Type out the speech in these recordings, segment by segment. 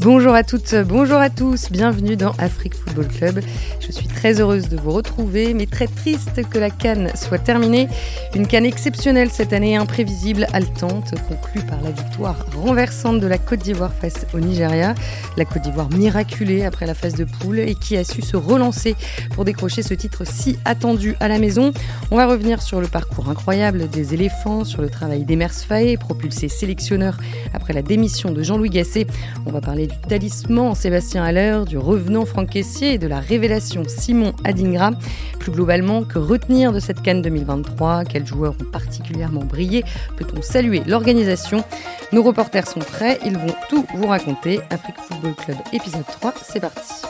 Bonjour à toutes, bonjour à tous, bienvenue dans Afrique Football Club. Je suis très heureuse de vous retrouver, mais très triste que la Cannes soit terminée. Une Cannes exceptionnelle cette année, imprévisible, haletante, conclue par la victoire renversante de la Côte d'Ivoire face au Nigeria. La Côte d'Ivoire miraculée après la phase de poule et qui a su se relancer pour décrocher ce titre si attendu à la maison. On va revenir sur le parcours incroyable des éléphants, sur le travail d'Emers Faé, propulsé sélectionneur après la démission de Jean-Louis Gasset. On va parler du talisman Sébastien Haller, du revenant Franck Et de la révélation Simon Adingra. Plus globalement, que retenir de cette Cannes 2023 Quels joueurs ont particulièrement brillé? Peut-on saluer l'organisation? Nos reporters sont prêts, ils vont tout vous raconter. Afrique Football Club épisode 3, c'est parti.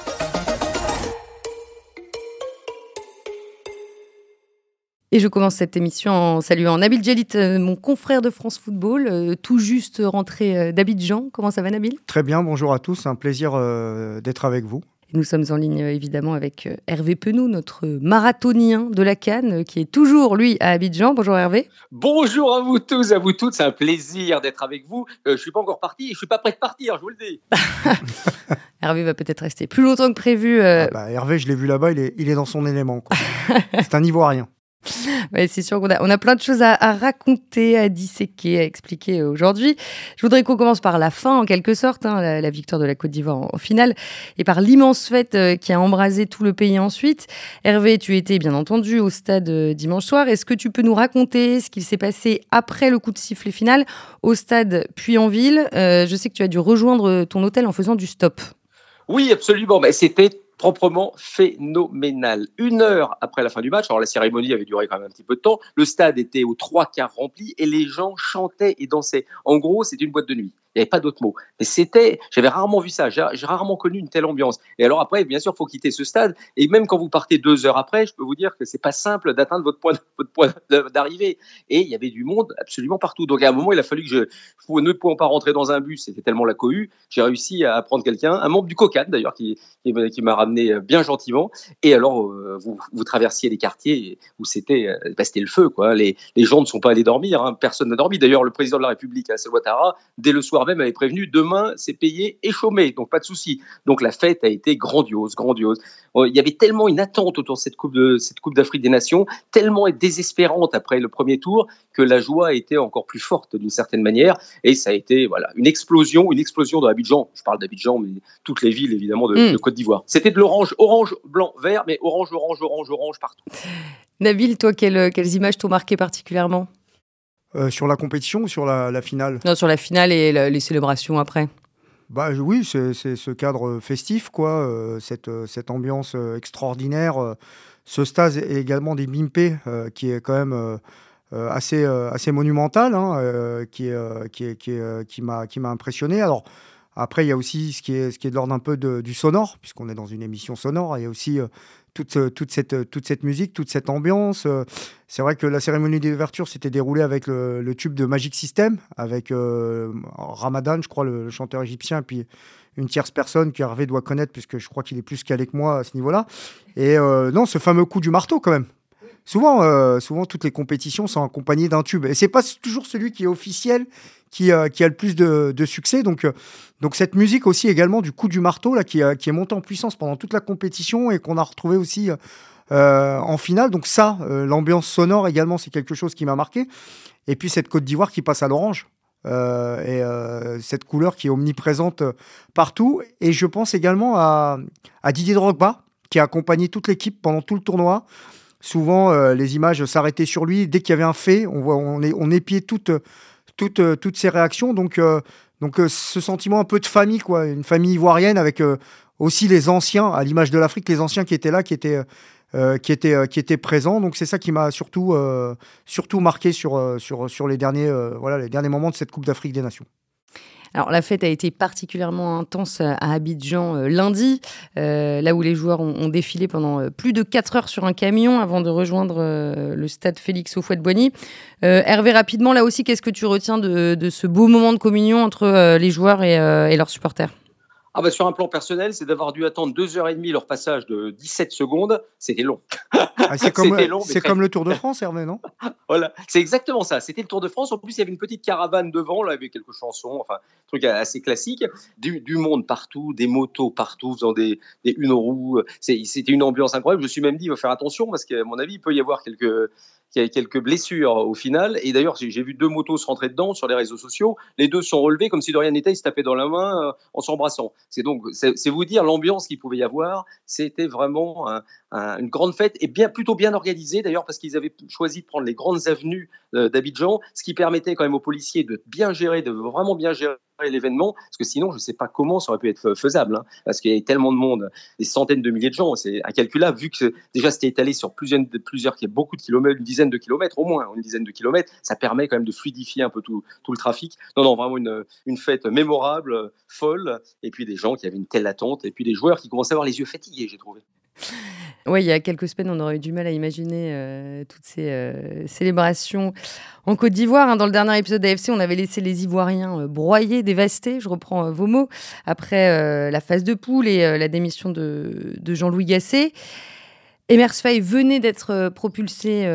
Et je commence cette émission en saluant Nabil Djelit, euh, mon confrère de France Football, euh, tout juste rentré euh, d'Abidjan. Comment ça va Nabil? Très bien, bonjour à tous, un plaisir d'être avec vous. Nous sommes en ligne évidemment avec Hervé Penou, notre marathonien de la Cannes, qui est toujours lui à Abidjan. Bonjour Hervé. Bonjour à vous tous, à vous toutes, c'est un plaisir d'être avec vous. je ne suis pas encore parti, je ne suis pas prêt de partir, je vous le dis. Hervé va peut-être rester plus longtemps que prévu. Ah bah, Hervé, je l'ai vu là-bas, il est, il est dans son élément. c'est un Ivoirien. Ouais, c'est sûr qu'on a, plein de choses à, raconter, à disséquer, à expliquer aujourd'hui. Je voudrais qu'on commence par la fin, en quelque sorte, hein, la, victoire de la Côte d'Ivoire en, finale, et par l'immense fête euh, qui a embrasé tout le pays ensuite. Hervé, tu étais bien entendu au stade euh, dimanche soir. Est-ce que tu peux nous raconter ce qu'il s'est passé après le coup de sifflet final au stade puis en ville euh, Je sais que tu as dû rejoindre ton hôtel en faisant du stop. Oui, absolument. Mais c'était proprement phénoménal. Une heure après la fin du match, alors la cérémonie avait duré quand même un petit peu de temps, le stade était aux trois quarts rempli et les gens chantaient et dansaient. En gros, c'est une boîte de nuit. Il n'y avait pas d'autre mot. Mais c'était, j'avais rarement vu ça, j'ai rarement connu une telle ambiance. Et alors après, bien sûr, il faut quitter ce stade. Et même quand vous partez deux heures après, je peux vous dire que c'est pas simple d'atteindre votre point, d'arrivée. Et il y avait du monde absolument partout. Donc à un moment, il a fallu que je, ne pouvant pas rentrer dans un bus, c'était tellement la cohue, j'ai réussi à prendre quelqu'un, un membre du COCAD d'ailleurs, qui m'a ramené bien gentiment. Et alors, euh, vous, vous traversiez les quartiers où c'était euh, bah, le feu. Quoi. Les, les gens ne sont pas allés dormir, hein. personne n'a dormi. D'ailleurs, le président de la République, Assel Ouattara, dès le soir, même avait prévenu demain, c'est payé et chômé, donc pas de souci. Donc la fête a été grandiose, grandiose. Euh, il y avait tellement une attente autour de cette Coupe de cette Coupe d'Afrique des Nations, tellement désespérante après le premier tour que la joie a été encore plus forte d'une certaine manière. Et ça a été voilà une explosion, une explosion dans Abidjan. Je parle d'Abidjan, mais toutes les villes évidemment de, mm. Côte d'Ivoire. C'était de l'orange, orange, blanc, vert, mais orange, orange, orange, orange partout. Nabil, toi, quelles, quelles images t'ont marqué particulièrement? Euh, sur la compétition ou sur la, finale? Non, sur la finale et les célébrations après. Bah, oui, c'est ce cadre festif, quoi, euh, cette, euh, cette ambiance extraordinaire. ce stade est également des Bimpe, qui est quand même assez, assez monumental, hein, qui, qui, qui, qui m'a impressionné. Alors, après, il y a aussi ce qui est, ce qui est de l'ordre un peu du sonore, puisqu'on est dans une émission sonore. Il y a aussi toute, toute, cette, toute cette musique, toute cette ambiance. Euh, c'est vrai que la cérémonie d'ouverture s'était déroulée avec le, tube de Magic System, avec euh, Ramadan, je crois, le, chanteur égyptien, puis une tierce personne que Hervé doit connaître, puisque je crois qu'il est plus calé que moi à ce niveau-là. Et euh, non, ce fameux coup du marteau, quand même. Souvent, souvent, toutes les compétitions sont accompagnées d'un tube. Et c'est pas toujours celui qui est officiel qui, euh, a le plus de, succès. Donc, euh, donc cette musique aussi également du coup du marteau là, qui, est montée en puissance pendant toute la compétition et qu'on a retrouvé aussi euh, en finale. Donc ça, l'ambiance sonore également, c'est quelque chose qui m'a marqué. Et puis cette Côte d'Ivoire qui passe à l'orange. et cette couleur qui est omniprésente partout. Et je pense également à, à Didier Drogba, qui a accompagné toute l'équipe pendant tout le tournoi. Souvent, les images s'arrêtaient sur lui. Dès qu'il y avait un fait, on, voit, on, on épiait toute, toutes, euh, toutes ces réactions. Donc, euh, donc euh, ce sentiment un peu de famille, quoi, une famille ivoirienne avec aussi les anciens, à l'image de l'Afrique, les anciens qui étaient là, qui étaient, qui étaient, qui étaient présents. Donc c'est ça qui m'a surtout, surtout marqué sur, sur, sur les, derniers, voilà, les derniers moments de cette Coupe d'Afrique des Nations. Alors la fête a été particulièrement intense à Abidjan euh, lundi, euh, là où les joueurs ont, défilé pendant euh, plus de 4 heures sur un camion avant de rejoindre le stade Félix Houphouët-Boigny. Hervé, rapidement, là aussi, qu'est-ce que tu retiens de, ce beau moment de communion entre les joueurs et leurs supporters? Ah bah sur un plan personnel, c'est d'avoir dû attendre 2h30 leur passage de 17 secondes. C'était long. Ah, c'est comme, comme le Tour de France, Hervé, non? Voilà, c'est exactement ça. C'était le Tour de France. En plus, il y avait une petite caravane devant, là, avec quelques chansons, enfin, un truc assez classique. Du, monde partout, des motos partout, faisant des, des une roue. C'était une ambiance incroyable. Je me suis même dit, il faut faire attention, parce qu'à mon avis, il peut y avoir quelques qui a quelques blessures au final. Et d'ailleurs, j'ai vu deux motos se rentrer dedans sur les réseaux sociaux. Les deux sont relevés comme si de rien n'était, ils se tapaient dans la main euh, en s'embrassant. C'est donc, c'est vous dire l'ambiance qu'il pouvait y avoir. C'était vraiment une grande fête et bien plutôt bien organisée d'ailleurs parce qu'ils avaient choisi de prendre les grandes avenues euh, d'Abidjan, ce qui permettait quand même aux policiers de bien gérer, de vraiment bien gérer l'événement, parce que sinon, je ne sais pas comment ça aurait pu être faisable, hein, parce qu'il y avait tellement de monde, des centaines de milliers de gens, c'est incalculable, vu que déjà c'était étalé sur plusieurs, plusieurs, beaucoup de kilomètres, une dizaine de kilomètres au moins, une dizaine de kilomètres, ça permet quand même de fluidifier un peu tout, tout le trafic. Non, non, vraiment une, une fête mémorable, folle, et puis des gens qui avaient une telle attente, et puis des joueurs qui commençaient à avoir les yeux fatigués, j'ai trouvé. Oui, il y a quelques semaines, on aurait eu du mal à imaginer euh, toutes ces euh, célébrations en Côte d'Ivoire. Hein. Dans le dernier épisode d'AFC, on avait laissé les Ivoiriens euh, broyés, dévastés, je reprends vos mots, après la phase de poule et la démission de, Jean-Louis Gasset. Emers Faye venait d'être propulsé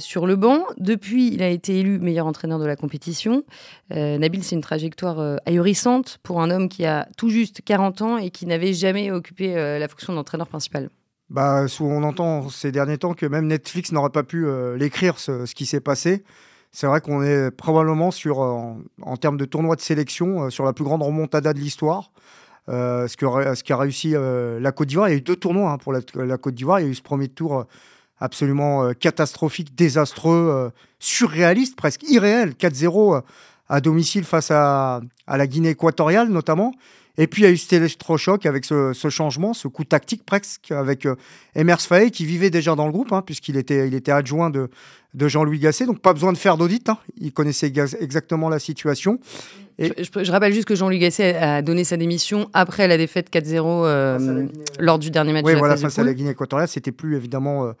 sur le banc. Depuis, il a été élu meilleur entraîneur de la compétition. Nabil, c'est une trajectoire ahurissante pour un homme qui a tout juste 40 ans et qui n'avait jamais occupé la fonction d'entraîneur principal. Bah, on entend ces derniers temps que même Netflix n'aurait pas pu euh, l'écrire, ce, qui s'est passé. C'est vrai qu'on est probablement sur, euh, en, termes de tournoi de sélection, euh, sur la plus grande remontada de l'histoire. ce, qu'a réussi la Côte d'Ivoire. Il y a eu deux tournois hein, pour la, Côte d'Ivoire. Il y a eu ce premier tour absolument catastrophique, désastreux, surréaliste, presque irréel, 4-0 à domicile face à, à la Guinée équatoriale notamment. Et puis il y a eu cet électrochoc avec ce, changement, ce coup tactique presque, avec euh, Emers Faye qui vivait déjà dans le groupe, hein, puisqu'il était, il était adjoint de, de Jean-Louis Gasset. Donc pas besoin de faire d'audit, hein. il connaissait exactement la situation. Et... Je, rappelle juste que Jean-Louis Gasset a donné sa démission après la défaite 4-0 euh, lors du dernier match. Oui, voilà, face à la Guinée équatoriale, c'était plus évidemment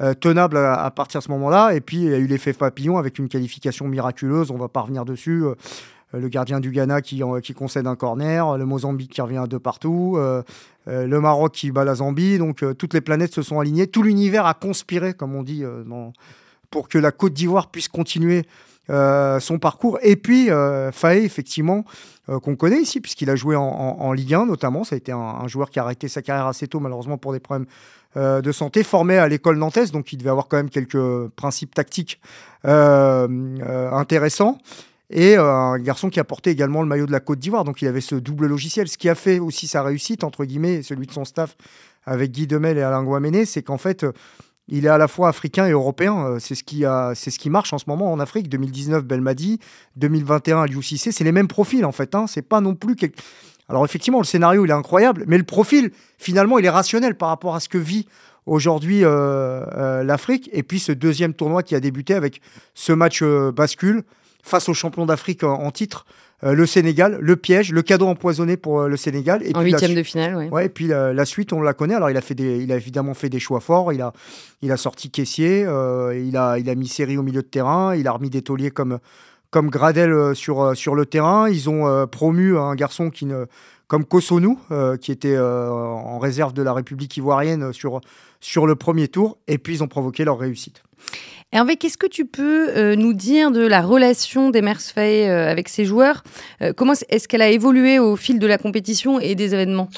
euh, tenable à, partir de ce moment-là. Et puis il y a eu l'effet papillon avec une qualification miraculeuse, on va pas revenir dessus. Euh, le gardien du Ghana qui, concède un corner, le Mozambique qui revient à deux partout, euh, euh, le Maroc qui bat la Zambie. Donc toutes les planètes se sont alignées. Tout l'univers a conspiré, comme on dit, pour que la Côte d'Ivoire puisse continuer son parcours. Et puis, Faé, effectivement, qu'on connaît ici, puisqu'il a joué en, Ligue 1 notamment. Ça a été un, joueur qui a arrêté sa carrière assez tôt, malheureusement, pour des problèmes de santé, formé à l'école nantaise, donc il devait avoir quand même quelques principes tactiques intéressants et euh, un garçon qui a porté également le maillot de la Côte d'Ivoire. Donc il avait ce double logiciel. Ce qui a fait aussi sa réussite, entre guillemets, celui de son staff avec Guy Demel et Alain Guaméné, c'est qu'en fait, euh, il est à la fois africain et européen. Euh, c'est ce qui, a, c'est ce qui marche en ce moment en Afrique. 2019, Belmadi. 2021, Aliou. C'est les mêmes profils, en fait. Hein. C'est pas non plus... Alors effectivement, le scénario, il est incroyable, mais le profil, finalement, il est rationnel par rapport à ce que vit aujourd'hui l'Afrique. Et puis ce deuxième tournoi qui a débuté avec ce match bascule face aux champions d'Afrique en, titre. Euh, le Sénégal, le piège, le cadeau empoisonné pour euh, le Sénégal. Et en huitième de finale, oui. Ouais, et puis la, suite, on la connaît. Alors, il a, fait des, il a évidemment fait des choix forts. Il a, il a sorti caissier, euh, il, a, il a mis série au milieu de terrain, il a remis des tauliers comme, comme Gradel sur, sur le terrain. Ils ont promu un garçon qui ne, comme Kosonou, qui était en réserve de la République ivoirienne sur, sur le premier tour. Et puis, ils ont provoqué leur réussite. Hervé, qu'est-ce que tu peux euh, nous dire de la relation d'Emers Faye euh, avec ses joueurs? Euh, Comment est-ce qu'elle a évolué au fil de la compétition et des événements?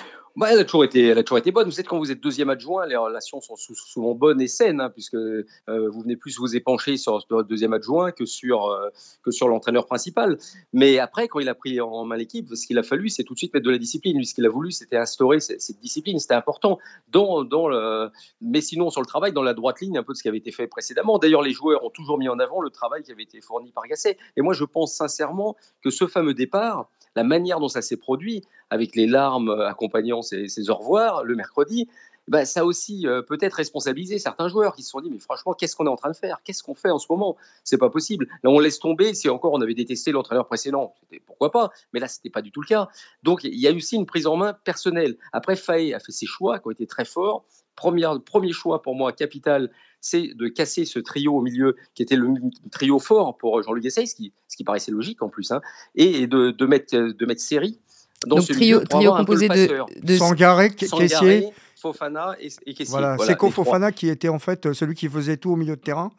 Bah, elle, a toujours été, elle a toujours été bonne. Vous savez, quand vous êtes deuxième adjoint, les relations sont souvent bonnes et saines, hein, puisque euh, vous venez plus vous épancher sur le deuxième adjoint que sur, euh, sur l'entraîneur principal. Mais après, quand il a pris en main l'équipe, ce qu'il a fallu, c'est tout de suite mettre de la discipline. Lui, ce qu'il a voulu, c'était instaurer cette, discipline. C'était important. Dans, dans le... Mais sinon, sur le travail, dans la droite ligne, un peu de ce qui avait été fait précédemment. D'ailleurs, les joueurs ont toujours mis en avant le travail qui avait été fourni par Gasset. Et moi, je pense sincèrement que ce fameux départ, la manière dont ça s'est produit, avec les larmes accompagnant ces, au revoir le mercredi, bah, ça a aussi euh, peut-être responsabilisé certains joueurs qui se sont dit mais franchement qu'est-ce qu'on est en train de faire? Qu'est-ce qu'on fait en ce moment? C'est pas possible. Là on laisse tomber. Si encore on avait détesté l'entraîneur précédent, pourquoi pas? Mais là c'était pas du tout le cas. Donc il y a aussi une prise en main personnelle. Après Faye a fait ses choix qui ont été très forts. Premier choix pour moi capital, c'est de casser ce trio au milieu qui était le trio fort pour Jean-Luc Essay, ce qui, ce qui paraissait logique en plus, hein, et de, de, mettre, de mettre série donc trio, trio composé de, de Sangaré, Caissier Fofana et, et Voilà, c'est Fofana qui était en fait celui qui faisait tout au milieu de terrain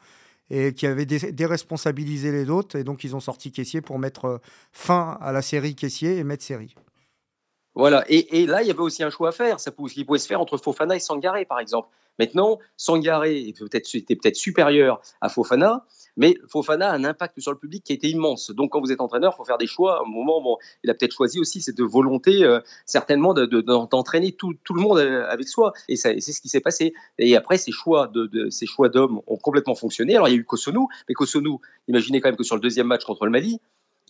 et qui avait déresponsabilisé les autres. Et donc, ils ont sorti Caissier pour mettre euh, fin à la série Caissier et mettre série. Voilà, et, là, il y avait aussi un choix à faire, ça pouvait, qui pouvait se faire entre Fofana et Sangaré, par exemple. Maintenant, Sangaré était peut-être supérieur à Fofana, mais Fofana a un impact sur le public qui a été immense. Donc, quand vous êtes entraîneur, il faut faire des choix. À un moment, bon, il a peut-être choisi aussi cette volonté, euh, certainement, d'entraîner tout, le monde euh, avec soi. Et, c'est ce qui s'est passé. Et après, ces choix ces choix d'hommes ont complètement fonctionné. Alors, il y a eu Kosonou, mais Kosonou, imaginez quand même que sur le deuxième match contre le Mali,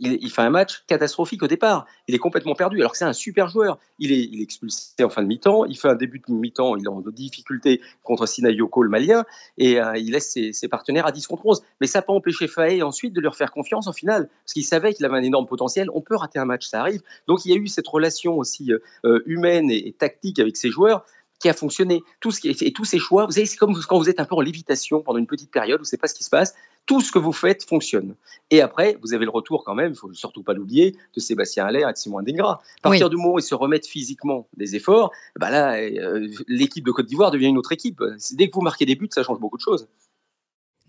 il, fait un match catastrophique au départ. Il est complètement perdu, alors que c'est un super joueur. Il est, expulsé en fin de mi-temps. Il fait un début de mi-temps. Il est en difficulté contre Sinayoko, le malien. Et euh, il laisse ses, partenaires à 10 contre 11. Mais ça n'a pas empêché Faé ensuite de leur faire confiance en finale. Parce qu'il savait qu'il avait un énorme potentiel. On peut rater un match, ça arrive. Donc il y a eu cette relation aussi euh, humaine et, tactique avec ses joueurs qui a fonctionné. Tout ce qui, et tous ces choix, vous savez, c'est comme quand vous êtes un peu en lévitation pendant une petite période, vous ne savez pas ce qui se passe, tout ce que vous faites fonctionne. Et après, vous avez le retour quand même, il ne faut surtout pas l'oublier, de Sébastien Allaire et de Simon Dingra. À partir du moment où ils se remettent physiquement des efforts, bah là, euh, l'équipe de Côte d'Ivoire devient une autre équipe. Dès que vous marquez des buts, ça change beaucoup de choses.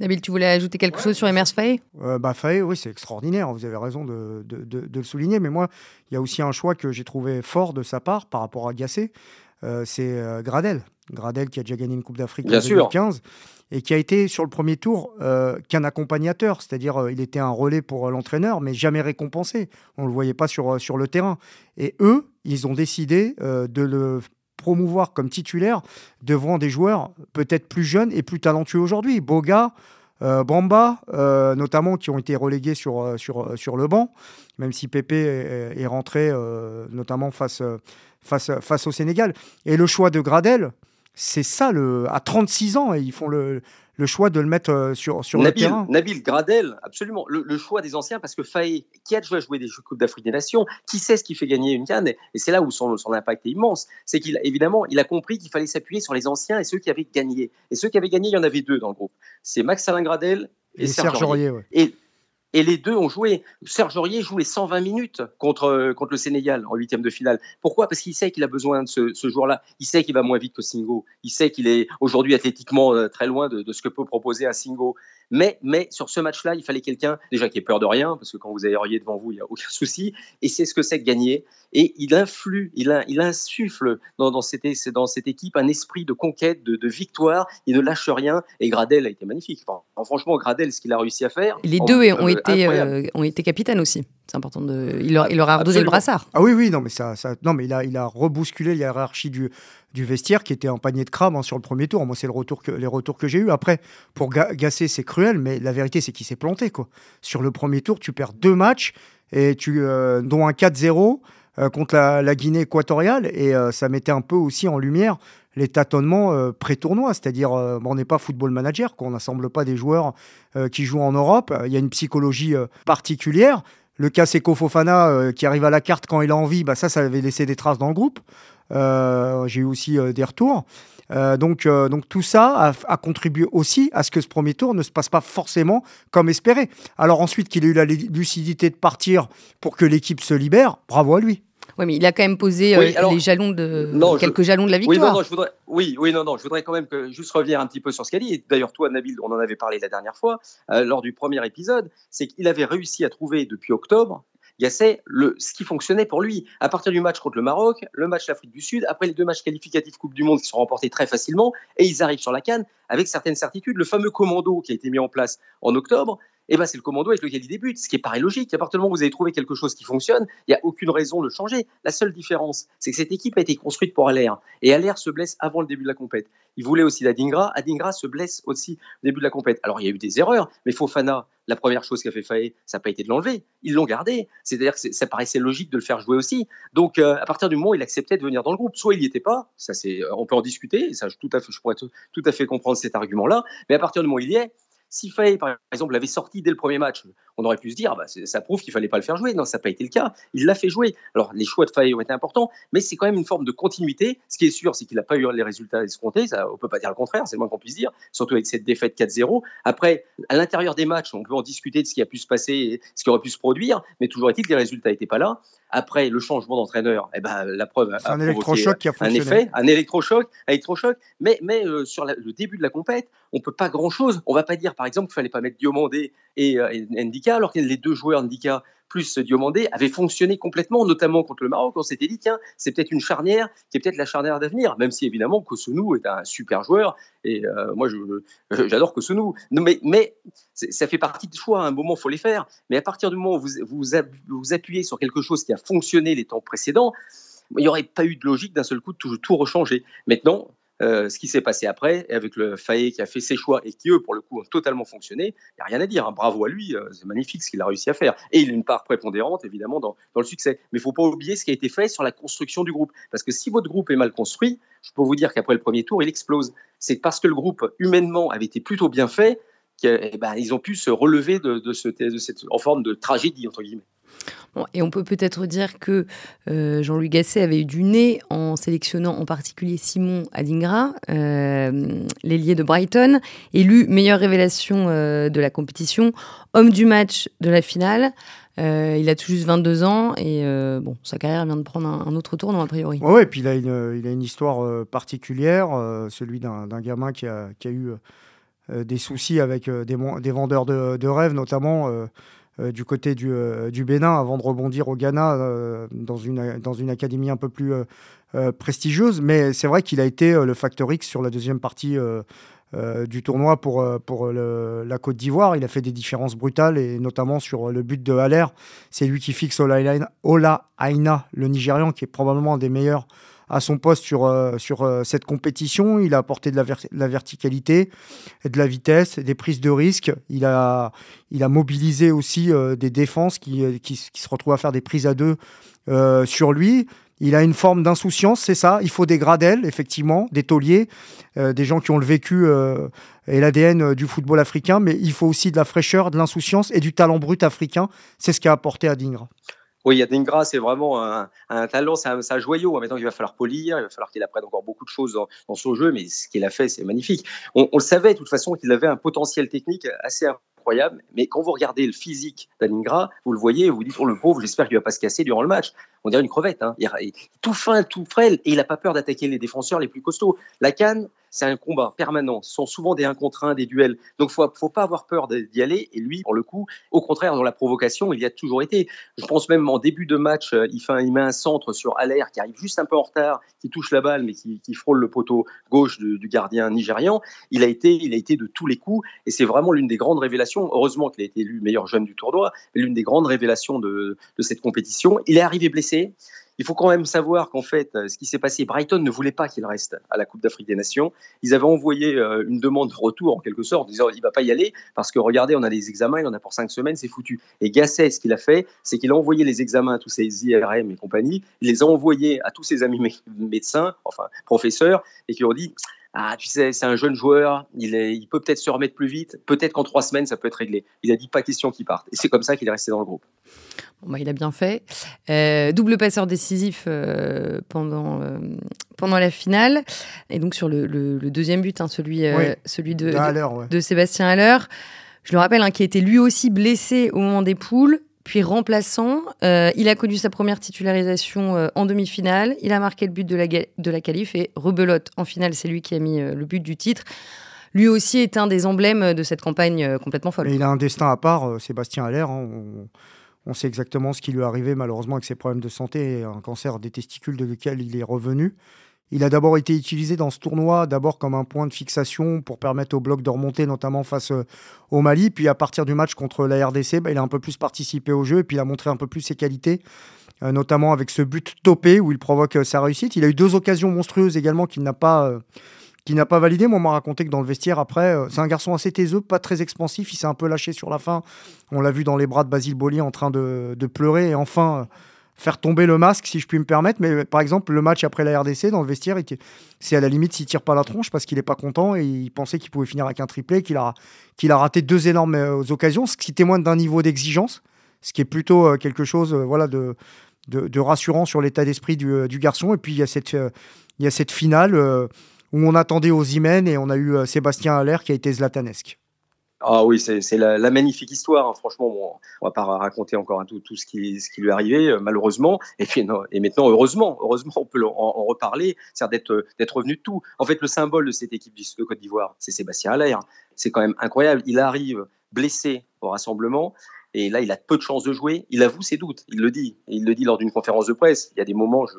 Nabil, tu voulais ajouter quelque chose sur Emers Faye? Euh, bah, Faye, oui, c'est extraordinaire. Vous avez raison de, de, de, le souligner. Mais moi, il y a aussi un choix que j'ai trouvé fort de sa part par rapport à Gassé. Euh, c'est euh, Gradel. Gradel qui a déjà gagné une Coupe d'Afrique en 2015 et qui a été sur le premier tour euh, qu'un accompagnateur, c'est-à-dire il était un relais pour l'entraîneur, mais jamais récompensé. On ne le voyait pas sur, sur le terrain. Et eux, ils ont décidé de le promouvoir comme titulaire devant des joueurs peut-être plus jeunes et plus talentueux aujourd'hui. Boga, Bamba, notamment, qui ont été relégués sur, sur, sur le banc, même si Pépé est, est rentré, notamment face face, face au Sénégal. Et le choix de Gradel, c'est ça, le, à 36 ans, et ils font le, le choix de le mettre euh, sur, sur le terrain. Nabil, Gradel, absolument. Le, choix des anciens, parce que Faye, qui a déjà joué des Coupes d'Afrique des Nations, qui sait ce qui fait gagner une canne, et c'est là où son, son impact est immense, c'est qu'il évidemment, il a compris qu'il fallait s'appuyer sur les anciens et ceux qui avaient gagné. Et ceux qui avaient gagné, il y en avait deux dans le groupe. C'est Max Alain Gradel et, Serge Aurier. Et et les deux ont joué. Serge Aurier joue les 120 minutes contre, contre le Sénégal en huitième de finale. Pourquoi? Parce qu'il sait qu'il a besoin de ce, ce jour-là. Il sait qu'il va moins vite que Singo. Il sait qu'il est aujourd'hui athlétiquement euh, très loin de, de, ce que peut proposer un Singo. Mais, mais sur ce match-là, il fallait quelqu'un déjà qui ait peur de rien, parce que quand vous avez Aurier devant vous, il n'y a aucun souci. Et c'est ce que c'est que gagner. Et il influe, il, il insuffle dans, dans, cette, dans cette équipe un esprit de conquête, de, de, victoire. Il ne lâche rien. Et Gradel a été magnifique. Enfin, franchement, Gradel, ce qu'il a réussi à faire. Les deux ont, été, euh, ont été capitaines aussi. C'est important de. Il leur, il leur a redonné le brassard. Ah oui, oui, non, mais ça, ça non, mais il a, il a rebousculé la hiérarchie du, du vestiaire qui était en panier de crabe hein, sur le premier tour. Moi, c'est le retour que, les retours que j'ai eu. Après, pour Gasser, c'est cruel, mais la vérité, c'est qu'il s'est planté. Quoi. Sur le premier tour, tu perds deux matchs, et tu, euh, dont un 4-0 euh, contre la, Guinée équatoriale, et euh, ça mettait un peu aussi en lumière les tâtonnements pré-tournois, c'est-à-dire on n'est pas football manager, qu'on n'assemble pas des joueurs qui jouent en Europe. Il y a une psychologie particulière. Le cas Seko Fofana qui arrive à la carte quand il a envie, bah ça, ça avait laissé des traces dans le groupe. Euh, j'ai eu aussi euh, des retours. Euh, donc, donc tout ça a, contribué aussi à ce que ce premier tour ne se passe pas forcément comme espéré. Alors ensuite qu'il ait eu la lucidité de partir pour que l'équipe se libère, bravo à lui. Oui, mais il a quand même posé les jalons de quelques jalons de la victoire. Oui, non, non, je voudrais, oui, oui, non, non, je voudrais quand même que, juste revenir un petit peu sur ce qu'a dit. D'ailleurs, toi, Nabil, on en avait parlé la dernière fois lors du premier épisode, c'est qu'il avait réussi à trouver depuis octobre Gasset, le, ce qui fonctionnait pour lui. À partir du match contre le Maroc, le match l'Afrique du Sud, après les deux matchs qualificatifs Coupe du Monde qui sont remportés très facilement, et ils arrivent sur la canne avec certaines certitudes. Le fameux commando qui a été mis en place en octobre, eh ben, c'est le commando avec lequel il débute, ce qui pareil logique. À partir du moment où vous avez trouvé quelque chose qui fonctionne, il n'y a aucune raison de le changer. La seule différence, c'est que cette équipe a été construite pour Allaire. Et Allaire se blesse avant le début de la compète. Il voulait aussi d'Adingra. Adingra se blesse aussi au début de la compète. Alors, il y a eu des erreurs, mais Fofana, la première chose qu'a fait Faye, ça n'a pas été de l'enlever. Ils l'ont gardé. C'est-à-dire que ça paraissait logique de le faire jouer aussi. Donc, euh, à partir du moment où il acceptait de venir dans le groupe, soit il n'y était pas, ça c'est, on peut en discuter, ça, à fait, je pourrais tout à fait comprendre cet argument-là, mais à partir du moment où il y est, Si Faye, par exemple, l'avait sorti dès le premier match, on aurait pu se dire, bah, ça prouve qu'il fallait pas le faire jouer. Non, ça n'a pas été le cas. Il l'a fait jouer. Alors, les choix de Faye ont été importants, mais c'est quand même une forme de continuité. Ce qui est sûr, c'est qu'il n'a pas eu les résultats escomptés. Ça, on peut pas dire le contraire, c'est le moins qu'on puisse dire, surtout avec cette défaite 4-0. Après, à l'intérieur des matchs, on peut en discuter de ce qui a pu se passer, ce qui aurait pu se produire, mais toujours est-il que les résultats n'étaient pas là. Après le changement d'entraîneur, eh ben, la preuve a un électrochoc qui a un effet, un électrochoc, un électrochoc. Mais, mais euh, sur le début de la compète, on peut pas grand-chose. On va pas dire, par exemple, qu'il fallait pas mettre Diomandé et, euh, et Ndika, alors que les deux joueurs Ndika plus Diomandé avait fonctionné complètement, notamment contre le Maroc. On s'était dit, tiens, c'est peut-être une charnière qui est peut-être la charnière d'avenir, même si évidemment Kosunou est un super joueur. Et euh, moi, j'adore Kosunou. Mais, ça fait partie de choix. À un moment, faut les faire. Mais à partir du moment où vous, vous, vous appuyez sur quelque chose qui a fonctionné les temps précédents, il n'y aurait pas eu de logique d'un seul coup de tout, tout rechanger. Maintenant, euh, ce qui s'est passé après, avec le Fayet qui a fait ses choix et qui, eux, pour le coup, ont totalement fonctionné, il n'y a rien à dire. Hein. Bravo à lui, euh, c'est magnifique ce qu'il a réussi à faire. Et il a une part prépondérante, évidemment, dans, le succès. Mais il ne faut pas oublier ce qui a été fait sur la construction du groupe. Parce que si votre groupe est mal construit, je peux vous dire qu'après le premier tour, il explose. C'est parce que le groupe, humainement, avait été plutôt bien fait qu'ils eh ben, ont pu se relever de, ce, cette, en forme de tragédie, entre guillemets et on peut peut-être dire que euh, Jean-Louis Gasset avait eu du nez en sélectionnant en particulier Simon Adingra, euh, l'ailier de Brighton, élu meilleure révélation euh, de la compétition, homme du match de la finale. il a tout juste 22 ans et bon, sa carrière vient de prendre un, autre tournant a priori. Oui, et puis il a une, histoire particulière, celui d'un gamin qui a, eu des soucis avec des, vendeurs de, rêves, notamment euh, du côté du, euh, du, Bénin avant de rebondir au Ghana euh, dans, une, dans une académie un peu plus prestigieuse. Mais c'est vrai qu'il a été le facteur X sur la deuxième partie du tournoi pour, pour la Côte d'Ivoire. Il a fait des différences brutales et notamment sur le but de Haller. C'est lui qui fixe Ola Aina, le Nigérian, qui est probablement un des meilleurs à son poste sur, euh, sur euh, cette compétition. Il a apporté de la, verticalité, de la vitesse, des prises de risque. Il a, il a mobilisé aussi euh, des défenses qui, qui, se retrouvent à faire des prises à deux sur lui. Il a une forme d'insouciance, c'est ça. Il faut des gradelles, effectivement, des tauliers, des gens qui ont le vécu et l'ADN du football africain, mais il faut aussi de la fraîcheur, de l'insouciance et du talent brut africain. C'est ce qu'a apporté Adingra. Oui, Adingra, c'est vraiment un, talent, c'est un, joyau. Maintenant, il va falloir polir, il va falloir qu'il apprenne encore beaucoup de choses dans, son jeu, mais ce qu'il a fait, c'est magnifique. On, le savait de toute façon qu'il avait un potentiel technique assez incroyable, mais quand vous regardez le physique d'Adingra, vous le voyez, vous dites, oh le pauvre, j'espère qu'il ne va pas se casser durant le match. On dirait une crevette, hein. tout fin, tout frêle, et il n'a pas peur d'attaquer les défenseurs les plus costauds. La canne, c'est un combat permanent. Ce sont souvent des 1 contre 1, des duels. Donc, il ne faut pas avoir peur d'y aller. Et lui, pour le coup, au contraire, dans la provocation, il y a toujours été. Je pense même en début de match, euh, il, met un centre sur Allaire qui arrive juste un peu en retard, qui touche la balle, mais qui, frôle le poteau gauche du, gardien nigérian. Il a, été, il a été de tous les coups. Et c'est vraiment l'une des grandes révélations. Heureusement qu'il a été élu meilleur jeune du tournoi, l'une des grandes révélations de cette compétition. Il est arrivé blessé. Il faut quand même savoir qu'en fait, euh, ce qui s'est passé, Brighton ne voulait pas qu'il reste à la Coupe d'Afrique des Nations. Ils avaient envoyé euh, une demande de retour, en quelque sorte, disant il va pas y aller parce que regardez, on a des examens, il en a pour cinq semaines, c'est foutu. Et Gasset, ce qu'il a fait, c'est qu'il a envoyé les examens à tous ses IRM et compagnie, il les a envoyés à tous ses amis médecins, enfin professeurs, et qui ont dit ah, tu sais, c'est un jeune joueur, il, est, il peut peut-être se remettre plus vite, peut-être qu'en trois semaines, ça peut être réglé. Il a dit pas question qu'il parte. Et c'est comme ça qu'il est resté dans le groupe. Bon, bah, il a bien fait. Euh, double passeur décisif euh, pendant, euh, pendant la finale. Et donc sur le, le, deuxième but, hein, celui, celui de, de, de, Sébastien Haller, je le rappelle, hein, qui était lui aussi blessé au moment des poules puis remplaçant. Euh, il a connu sa première titularisation euh, en demi-finale. Il a marqué le but de la, de la qualif et rebelote en finale. C'est lui qui a mis euh, le but du titre. Lui aussi est un des emblèmes de cette campagne complètement folle. il a un destin à part, Sébastien Haller. Hein. on, sait exactement ce qui lui est arrivé malheureusement avec ses problèmes de santé, un cancer des testicules de lequel il est revenu. Il a d'abord été utilisé dans ce tournoi, d'abord comme un point de fixation pour permettre au bloc de remonter, notamment face euh, au Mali. Puis à partir du match contre la RDC, bah, il a un peu plus participé au jeu et puis il a montré un peu plus ses qualités, euh, notamment avec ce but topé où il provoque euh, sa réussite. Il a eu deux occasions monstrueuses également qu'il n'a pas. qui n'a pas validé. Moi, on m'a raconté que dans le vestiaire, après, c'est un garçon assez taiseux, pas très expansif. Il s'est un peu lâché sur la fin. On l'a vu dans les bras de Basile Boli en train de pleurer. Et enfin, faire tomber le masque, si je puis me permettre. Mais par exemple, le match après la RDC, dans le vestiaire, c'est à la limite s'il tire pas la tronche parce qu'il n'est pas content et il pensait qu'il pouvait finir avec un triplé, qu'il a, a raté deux énormes euh, occasions, ce qui témoigne d'un niveau d'exigence, ce qui est plutôt euh, quelque chose euh, voilà, de, de, rassurant sur l'état d'esprit du, du, garçon. Et puis il y a cette, il y a cette finale où on attendait aux Imen et on a eu Sébastien Haller qui a été zlatanesque. Ah oui, c'est la, magnifique histoire. Hein. Franchement, bon, on va pas raconter encore tout, tout ce, qui, lui est arrivé, euh, malheureusement. Et, maintenant, heureusement, heureusement, on peut en, reparler. C'est d'être d'être revenu de tout. En fait, le symbole de cette équipe de Côte d'Ivoire, c'est Sébastien Allaire. C'est quand même incroyable. Il arrive blessé au rassemblement. Et là, il a peu de chances de jouer. Il avoue ses doutes. Il le dit. il le dit lors d'une conférence de presse. Il y a des moments, je,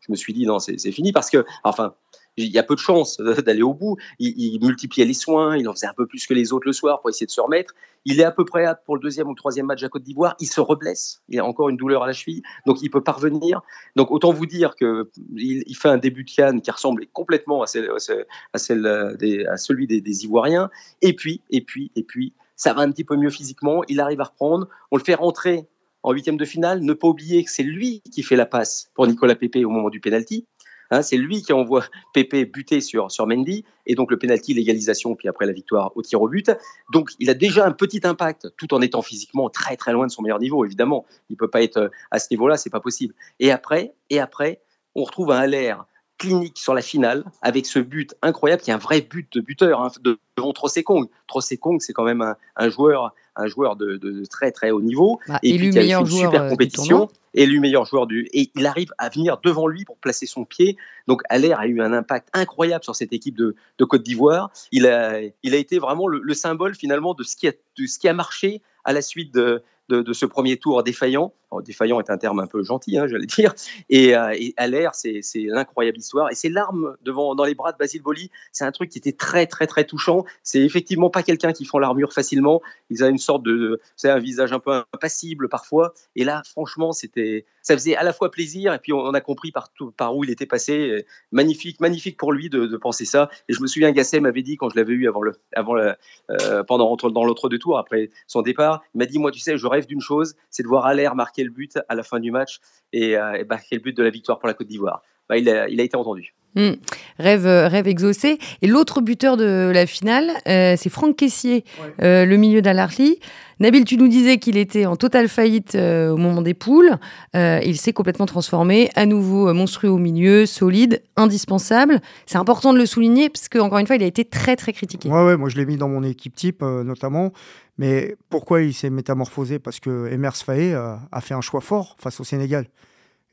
je me suis dit, non, c'est fini. Parce que, enfin, il y a peu de chances d'aller au bout. Il, multipliait les soins, il en faisait un peu plus que les autres le soir pour essayer de se remettre. Il est à peu prêt pour le deuxième ou le troisième match à Côte d'Ivoire. Il se reblesse, il a encore une douleur à la cheville, donc il peut parvenir. Donc autant vous dire que il, fait un début de Cannes qui ressemble complètement à, des, à celui des, des Ivoiriens. Et puis, et puis, et puis, ça va un petit peu mieux physiquement. Il arrive à reprendre. On le fait rentrer en huitième de finale. Ne pas oublier que c'est lui qui fait la passe pour Nicolas Pepe au moment du penalty. Hein, c'est lui qui envoie Pépé buter sur, sur Mendy, et donc le penalty, l'égalisation, puis après la victoire au tir au but. Donc il a déjà un petit impact, tout en étant physiquement très très loin de son meilleur niveau, évidemment. Il peut pas être euh, à ce niveau-là, c'est pas possible. Et après, et après, on retrouve un l'air clinique sur la finale avec ce but incroyable qui est un vrai but de buteur hein, devant Trossekong. Trossekong, c'est quand même un, joueur, un joueur de, très très haut niveau bah, et puis qui fait une super euh, compétition élu meilleur joueur du et il arrive à venir devant lui pour placer son pied. Donc Allaire a eu un impact incroyable sur cette équipe de, Côte d'Ivoire. Il a, il a été vraiment le, symbole finalement de ce qui a, de ce qui a marché à la suite de, de, ce premier tour défaillant. défaillant est un terme un peu gentil, hein, j'allais dire. Et, euh, à l'air, c'est l'incroyable histoire. Et ces larmes devant, dans les bras de Basile Boli, c'est un truc qui était très, très, très touchant. C'est effectivement pas quelqu'un qui font l'armure facilement. Il a une sorte de. C'est un visage un peu impassible parfois. Et là, franchement, c'était ça faisait à la fois plaisir et puis on, a compris par, par où il était passé. Magnifique, magnifique pour lui de, penser ça. Et je me souviens, Gasset m'avait dit quand je l'avais eu avant le, avant le, euh, dans l'autre deux tours après son départ, il m'a dit moi tu sais, je d'une chose, c'est de voir Allaire marquer le but à la fin du match euh, et marquer le but de la victoire pour la Côte d'Ivoire. Bah, il, a, il, a, été entendu. Hmm. Rêve, euh, rêve exaucé. Et l'autre buteur de la finale, euh, c'est Franck Caissier, euh, le milieu d'Alarly. Nabil, tu nous disais qu'il était en totale faillite au moment des poules. il s'est complètement transformé, à nouveau monstrueux au milieu, solide, indispensable. C'est important de le souligner parce qu'encore une fois, il a été très très critiqué. Ouais, ouais moi je l'ai mis dans mon équipe type notamment. Mais pourquoi il s'est métamorphosé? Parce que Emers Faé a fait un choix fort face au Sénégal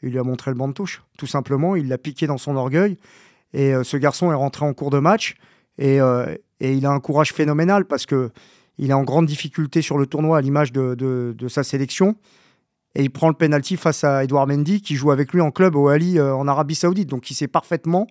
il lui a montré le banc de touche. Tout simplement, il l'a piqué dans son orgueil. Et euh, ce garçon est rentré en cours de match. Euh, et, il a un courage phénoménal parce que il est en grande difficulté sur le tournoi à l'image de, sa sélection. Et il prend le penalty face à Edouard Mendy qui joue avec lui en club au Ali euh, en Arabie Saoudite. Donc il sait parfaitement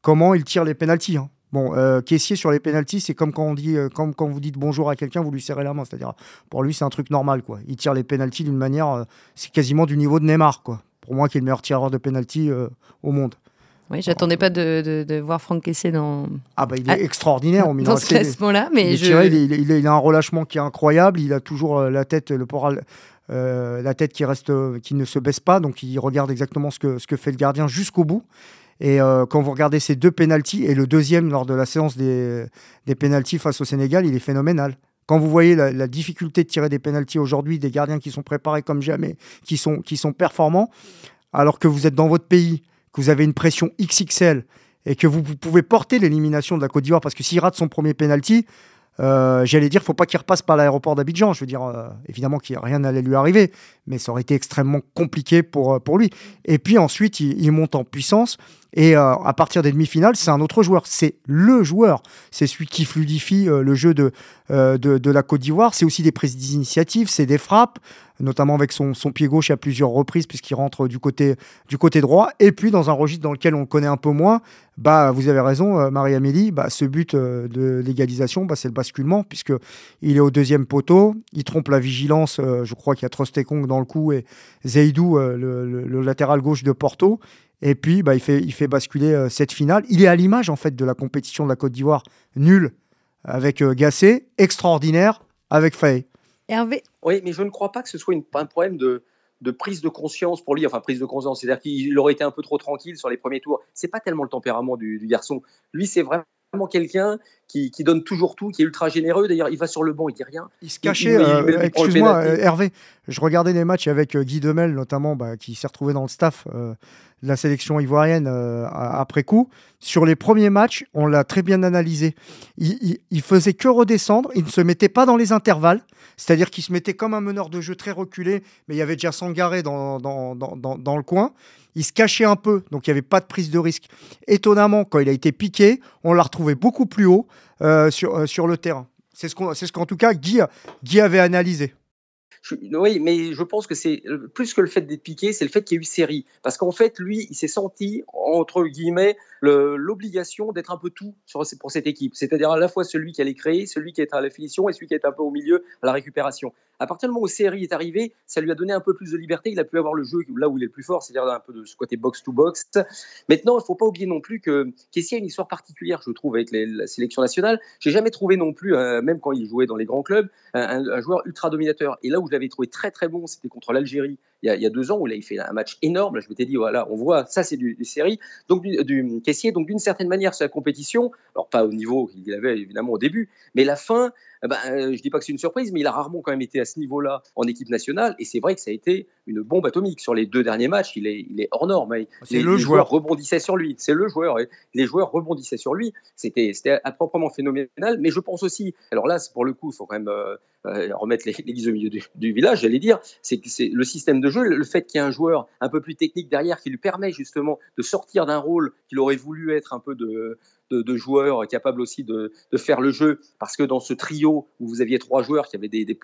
comment il tire les penalties. Hein. Bon, caissier sur les penalties, c'est comme quand on dit, comme quand vous dites bonjour à quelqu'un, vous lui serrez la main. C'est-à-dire, pour lui, c'est un truc normal, quoi. Il tire les penalties d'une manière, c'est quasiment du niveau de Neymar, quoi pour moi, qui est le meilleur tireur de penalty euh, au monde. Oui, j'attendais pas de, de, voir Franck Kessier dans. Ah bah il est extraordinaire au Dans ce classement-là, mais je... il, il, a un relâchement qui est incroyable. Il a toujours euh, la tête, le poral, euh, la tête qui reste, qui ne se baisse pas. Donc il regarde exactement ce que ce que fait le gardien jusqu'au bout. Et quand vous regardez ces deux pénalties et le deuxième lors de la séance des, des pénalties face au Sénégal, il est phénoménal. Quand vous voyez la, difficulté de tirer des pénalties aujourd'hui, des gardiens qui sont préparés comme jamais, qui sont, qui sont performants, alors que vous êtes dans votre pays, que vous avez une pression XXL et que vous, pouvez porter l'élimination de la Côte d'Ivoire, parce que s'il rate son premier penalty, euh, j'allais dire, faut pas qu'il repasse par l'aéroport d'Abidjan. Je veux dire, euh, évidemment qu'il rien n'allait lui arriver, mais ça aurait été extrêmement compliqué pour, euh, pour lui. Et puis ensuite, il monte en puissance. Et euh, à partir des demi-finales, c'est un autre joueur. C'est le joueur. C'est celui qui fluidifie euh, le jeu euh, de, de, la Côte d'Ivoire. C'est aussi des prises d'initiative, c'est des frappes, notamment avec son, son, pied gauche à plusieurs reprises, puisqu'il rentre du côté, du côté droit. Et puis, dans un registre dans lequel on le connaît un peu moins, bah, vous avez raison, Marie-Amélie, bah, ce but de l'égalisation, bah, c'est le basculement, puisqu'il est au deuxième poteau. Il trompe la vigilance. je crois qu'il y a Trostekong dans le coup et Zeidou, le latéral gauche de Porto. Et puis, bah, il, fait, il fait basculer euh, cette finale. Il est à l'image, en fait, de la compétition de la Côte d'Ivoire. Nul avec euh, Gassé, extraordinaire avec Faye. Hervé Oui, mais je ne crois pas que ce soit une, un problème de, de prise de conscience pour lui, enfin prise de conscience, c'est-à-dire qu'il aurait été un peu trop tranquille sur les premiers tours. C'est pas tellement le tempérament du, du garçon. Lui, c'est vraiment quelqu'un qui, donne toujours tout, qui est ultra généreux. D'ailleurs, il va sur le banc, il dit rien. Il se cachait. Euh, excuse-moi, euh, Hervé. Je regardais les matchs avec euh, Guy Demel, notamment, bah, qui s'est retrouvé dans le staff de la sélection ivoirienne après coup. Sur les premiers matchs, on l'a très bien analysé. Il, il, faisait que redescendre. Il ne se mettait pas dans les intervalles. C'est-à-dire qu'il se mettait comme un meneur de jeu très reculé, mais il y avait déjà Sangaré dans, dans, dans, dans le coin il se cachait un peu, donc il n'y avait pas de prise de risque. Étonnamment, quand il a été piqué, on l'a retrouvé beaucoup plus haut sur, euh, sur le terrain. C'est ce qu'en ce qu'en tout cas Guy, Guy avait analysé oui, mais je pense que c'est plus que le fait d'être piqué, c'est le fait qu'il y ait eu série. Parce qu'en fait, lui, il s'est senti, entre guillemets, l'obligation d'être un peu tout pour cette équipe. C'est-à-dire à la fois celui qui allait créer, celui qui est à la finition et celui qui est un peu au milieu à la récupération. À partir du moment où série est arrivé, ça lui a donné un peu plus de liberté. Il a pu avoir le jeu là où il est le plus fort, c'est-à-dire un peu de ce côté box-to-box. Maintenant, il ne faut pas oublier non plus que Kessie a une histoire particulière, je trouve, avec la sélection nationale. J'ai jamais trouvé non plus, euh, même quand il jouait dans les grands clubs, un, un joueur ultra dominateur. Et là où je l'avais trouvé très très bon, c'était contre l'Algérie il y, a, deux ans où là, il fait un match énorme. Là, je m'étais dit, voilà, on voit, ça c'est du, série, donc du, du caissier. Donc d'une certaine manière, c'est la compétition. Alors pas au niveau qu'il avait évidemment au début, mais la fin, eh ben, euh, je dis pas que c'est une surprise, mais il a rarement quand même été à ce niveau-là en équipe nationale. Et c'est vrai que ça a été une bombe atomique sur les deux derniers matchs. Il est, il est hors norme. C'est le les joueur. rebondissait sur lui. C'est le joueur. Les joueurs rebondissaient sur lui. C'était, c'était proprement phénoménal. Mais je pense aussi, alors là, pour le coup, il faut quand même euh, euh, remettre l'église au milieu du, village, j'allais dire, c'est que c'est le système de le fait qu'il y ait un joueur un peu plus technique derrière qui lui permet justement de sortir d'un rôle qu'il aurait voulu être un peu de, joueurs capables aussi de, faire le jeu, parce que dans ce trio où vous aviez trois joueurs qui avaient des, des,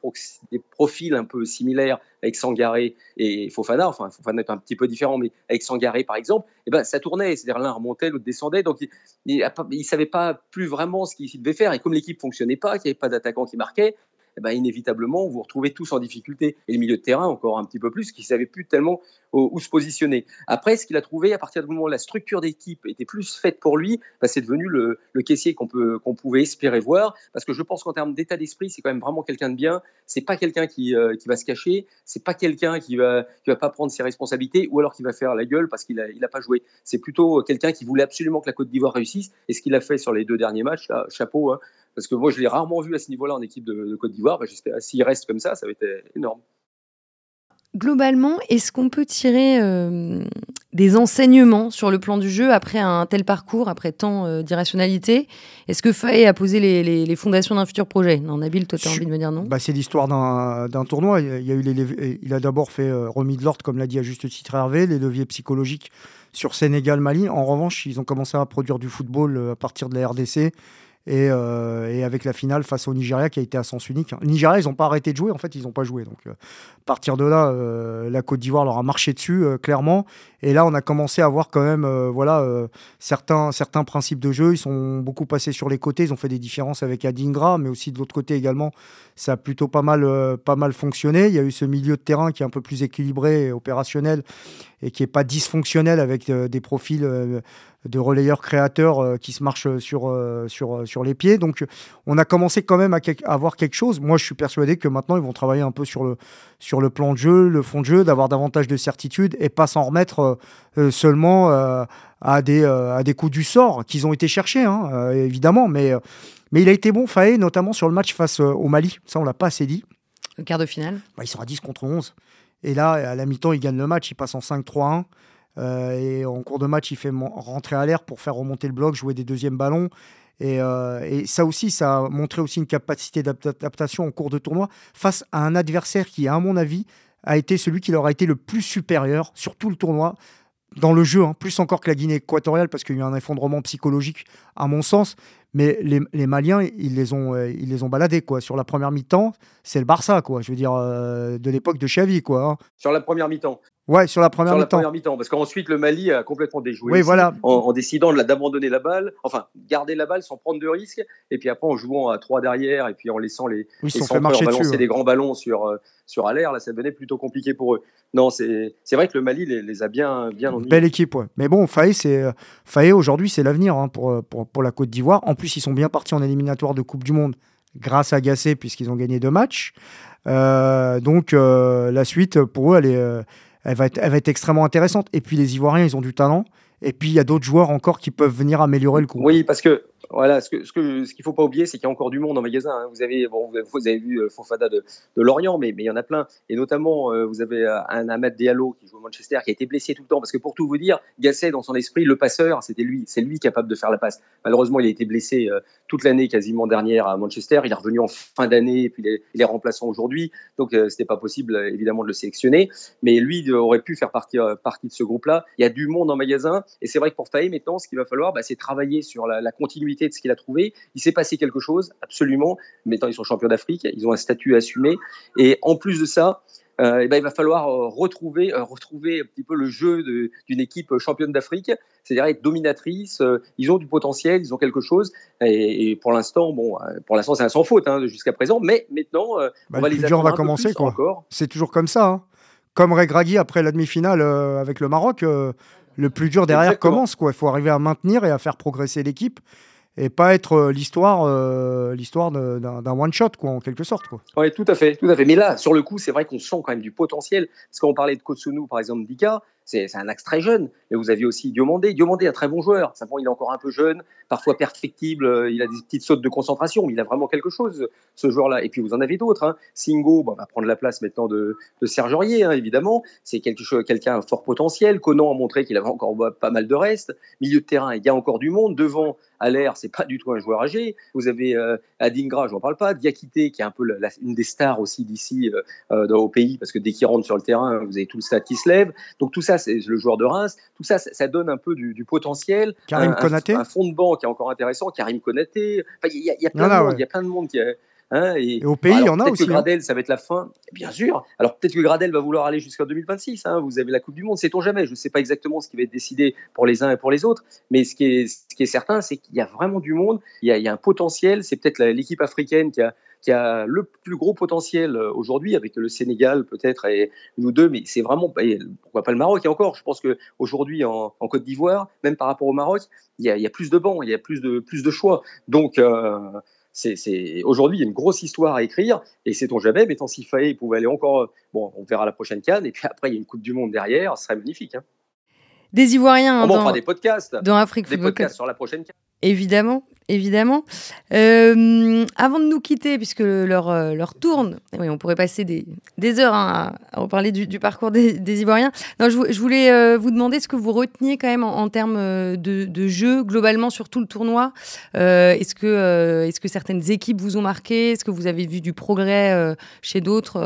profils un peu similaires avec Sangaré et Fofana, enfin Fofana est un petit peu différent, mais avec Sangaré par exemple, et eh ben, ça tournait, c'est-à-dire l'un remontait, l'autre descendait, donc il ne savait pas plus vraiment ce qu'il devait faire, et comme l'équipe fonctionnait pas, qu'il n'y avait pas d'attaquant qui marquait, eh ben, inévitablement, vous vous retrouvez tous en difficulté. Et le milieu de terrain, encore un petit peu plus, qui ne savait plus tellement où, se positionner. Après, ce qu'il a trouvé, à partir du moment où la structure d'équipe était plus faite pour lui, bah, c'est devenu le, caissier qu'on pouvait espérer voir. Parce que je pense qu'en termes d'état d'esprit, c'est quand même vraiment quelqu'un de bien. C'est pas quelqu'un qui, euh, va se cacher. C'est pas quelqu'un qui va, va pas prendre ses responsabilités ou alors qui va faire la gueule parce qu'il n'a a pas joué. C'est plutôt quelqu'un qui voulait absolument que la Côte d'Ivoire réussisse. Et ce qu'il a fait sur les deux derniers matchs, chapeau. Hein, parce que moi, je l'ai rarement vu à ce niveau-là en équipe de, Côte d'Ivoire. Bah, s'il reste comme ça, ça va être énorme. Globalement, est-ce qu'on peut tirer euh, des enseignements sur le plan du jeu après un tel parcours, après tant euh, d'irrationalité? Est-ce que Faye a posé les, fondations d'un futur projet? Non, Nabil, toi, tu as envie de me dire non? Bah, C'est l'histoire d'un tournoi. Il, y a eu il a d'abord fait euh, remis de l'ordre, comme l'a dit à juste titre Hervé, les leviers psychologiques sur Sénégal-Mali. En revanche, ils ont commencé à produire du football à partir de la RDC euh, et, avec la finale face au Nigeria qui a été à sens unique. Le Nigeria, ils n'ont pas arrêté de jouer, en fait, ils n'ont pas joué. Donc, euh, à partir de là, euh, la Côte d'Ivoire leur a marché dessus, clairement. Et là, on a commencé à voir quand même voilà, certains, certains principes de jeu. Ils sont beaucoup passés sur les côtés, ils ont fait des différences avec Adingra, mais aussi de l'autre côté également, ça a plutôt pas mal, pas mal fonctionné. Il y a eu ce milieu de terrain qui est un peu plus équilibré et opérationnel et qui n'est pas dysfonctionnel avec des profils de relayeurs créateurs euh, qui se marchent sur, euh, sur, euh, sur les pieds. Donc, on a commencé quand même à, avoir quelque chose. Moi, je suis persuadé que maintenant, ils vont travailler un peu sur le, sur le plan de jeu, le fond de jeu, d'avoir davantage de certitude et pas s'en remettre seulement à, des, à des coups du sort qu'ils ont été cherchés, hein, évidemment. Mais, mais il a été bon, Faé, notamment sur le match face au Mali. Ça, on l'a pas assez dit. Le quart de finale bah, Ils sont à 10 contre 11. Et là, à la mi-temps, ils gagnent le match. Ils passent en 5-3-1. Euh, et en cours de match, il fait rentrer à l'air pour faire remonter le bloc, jouer des deuxièmes ballons. Euh, et, ça aussi, ça a montré aussi une capacité d'adaptation en cours de tournoi face à un adversaire qui, à mon avis, a été celui qui leur a été le plus supérieur sur tout le tournoi dans le jeu, hein, plus encore que la Guinée équatoriale, parce qu'il y a eu un effondrement psychologique, à mon sens. Mais les, Maliens, ils les ont, euh, ils les ont baladés quoi. Sur la première mi-temps, c'est le Barça, quoi. Je veux dire, de l'époque de Xavi, quoi. Hein. Sur la première mi-temps. Ouais, sur la première mi-temps. mi parce qu'ensuite le Mali a complètement déjoué. Oui, voilà. En, décidant d'abandonner la balle, enfin garder la balle sans prendre de risques, et puis après en jouant à trois derrière, et puis en laissant les, oui, les fait marcher balancer des grands ballons sur euh, sur à l'air, là ça devenait plutôt compliqué pour eux. Non, c'est vrai que le Mali les, a bien bien Belle équipe, ouais. Mais bon, Faye, c'est Faye aujourd'hui, c'est l'avenir hein, pour, pour, pour la Côte d'Ivoire. En plus, ils sont bien partis en éliminatoire de Coupe du Monde grâce à Gassé, puisqu'ils ont gagné deux matchs. donc la suite, pour eux, être, elle va être extrêmement intéressante. Et puis les Ivoiriens, ils ont du talent. Et puis il y a d'autres joueurs encore qui peuvent venir améliorer le groupe. Oui, parce que voilà, ce qu'il ce que, ce faut pas oublier, c'est qu'il y a encore du monde en magasin. Hein. Vous, avez, bon, vous avez vu euh, Fofada de, de Lorient, mais, mais il y en a plein. Et notamment, euh, vous avez euh, un Ahmed Diallo qui joue au Manchester, qui a été blessé tout le temps. Parce que pour tout vous dire, Gasset, dans son esprit, le passeur, c'était lui. C'est lui capable de faire la passe. Malheureusement, il a été blessé toute l'année quasiment dernière à Manchester. Il est revenu en fin d'année, puis il est, remplaçant aujourd'hui. Donc, ce n'était pas possible, évidemment, de le sélectionner. Mais lui aurait pu faire partie, de ce groupe-là. Il y a du monde en magasin. Et c'est vrai que pour Faye, maintenant, ce qu'il va falloir, bah, c'est travailler sur la continuité de ce qu'il a trouvé il s'est passé quelque chose, absolument. Maintenant, ils sont champions d'Afrique, ils ont un statut à assumer. Et en plus de ça, euh, eh ben, il va falloir euh, retrouver, euh, retrouver un petit peu le jeu d'une équipe championne d'Afrique, c'est-à-dire être dominatrice. ils ont du potentiel, ils ont quelque chose. Et, pour l'instant, bon, pour l'instant, c'est un sans faute hein, jusqu'à présent. Mais maintenant, on bah, va le les plus dur va commencer, quoi. Encore. C'est toujours comme ça. Hein. Comme Regragui après la demi-finale avec le Maroc, le plus dur derrière commence. Il faut arriver à maintenir et à faire progresser l'équipe et pas être euh, l'histoire euh, l'histoire d'un one shot quoi en quelque sorte quoi. Oui, tout à fait, tout à fait. Mais là, sur le coup, c'est vrai qu'on sent quand même du potentiel parce qu'on parlait de Kotsunu par exemple Dika, c'est un axe très jeune. Mais vous aviez aussi Diomandé. Diomandé, un très bon joueur. Simplement, il est encore un peu jeune, parfois perfectible. Euh, il a des petites sautes de concentration, mais il a vraiment quelque chose, ce joueur-là. Et puis, vous en avez d'autres. Hein. Singo va prendre la place maintenant de, de Serge Aurier, hein, évidemment. C'est quelqu'un fort potentiel. Conan a montré qu'il avait encore pas mal de reste. Milieu de terrain, il y a encore du monde. Devant, à l'air, c'est pas du tout un joueur âgé. Vous avez euh, Adingra, je n'en parle pas. Diakité, qui est un peu une des stars aussi d'ici euh, au pays, parce que dès qu'il rentre sur le terrain, vous avez tout le stade qui se lève. Donc tout ça, c'est le joueur de Reims. Tout ça, ça, donne un peu du, potentiel. Karim un, Konaté. Un, fond de banc qui est encore intéressant. Karim Konaté. Il y, y, a plein de monde. Il y a plein de monde qui. Hein, et, au pays, il y en a aussi. Peut-être que hein. Gradel, ça va être la fin. Bien sûr. Alors peut-être que Gradel va vouloir aller jusqu'en 2026. Hein. Vous avez la Coupe du Monde, sait-on jamais. Je ne sais pas exactement ce qui va être décidé pour les uns et pour les autres. Mais ce qui est, ce qui est certain, c'est qu'il y a vraiment du monde. Il y a, il y a un potentiel. C'est peut-être l'équipe africaine qui a, qui a le plus gros potentiel euh, aujourd'hui, avec le Sénégal peut-être et nous deux, mais c'est vraiment, pourquoi pas le Maroc Et encore, je pense qu'aujourd'hui en, en Côte d'Ivoire, même par rapport au Maroc, il y a, plus de bancs, il y a plus de, plus de choix. Donc, euh, c'est aujourd'hui il y a une grosse histoire à écrire et c'est ton jamais mais tant s'il fallait il pouvait aller encore bon on verra la prochaine canne et puis après il y a une coupe du monde derrière ce serait magnifique hein. Des Ivoiriens on dans, fera des podcasts dans Afrique des podcasts sur la prochaine canne Évidemment, évidemment. Euh, avant de nous quitter, puisque leur, euh, leur tourne, oui, on pourrait passer des, des heures hein, à, reparler du, du parcours des, des, Ivoiriens. Non, je, je voulais euh, vous demander ce que vous reteniez quand même en, en termes de, de, jeu globalement sur tout le tournoi. est-ce que, est-ce que certaines équipes vous ont marqué? Est-ce que vous avez vu du progrès chez d'autres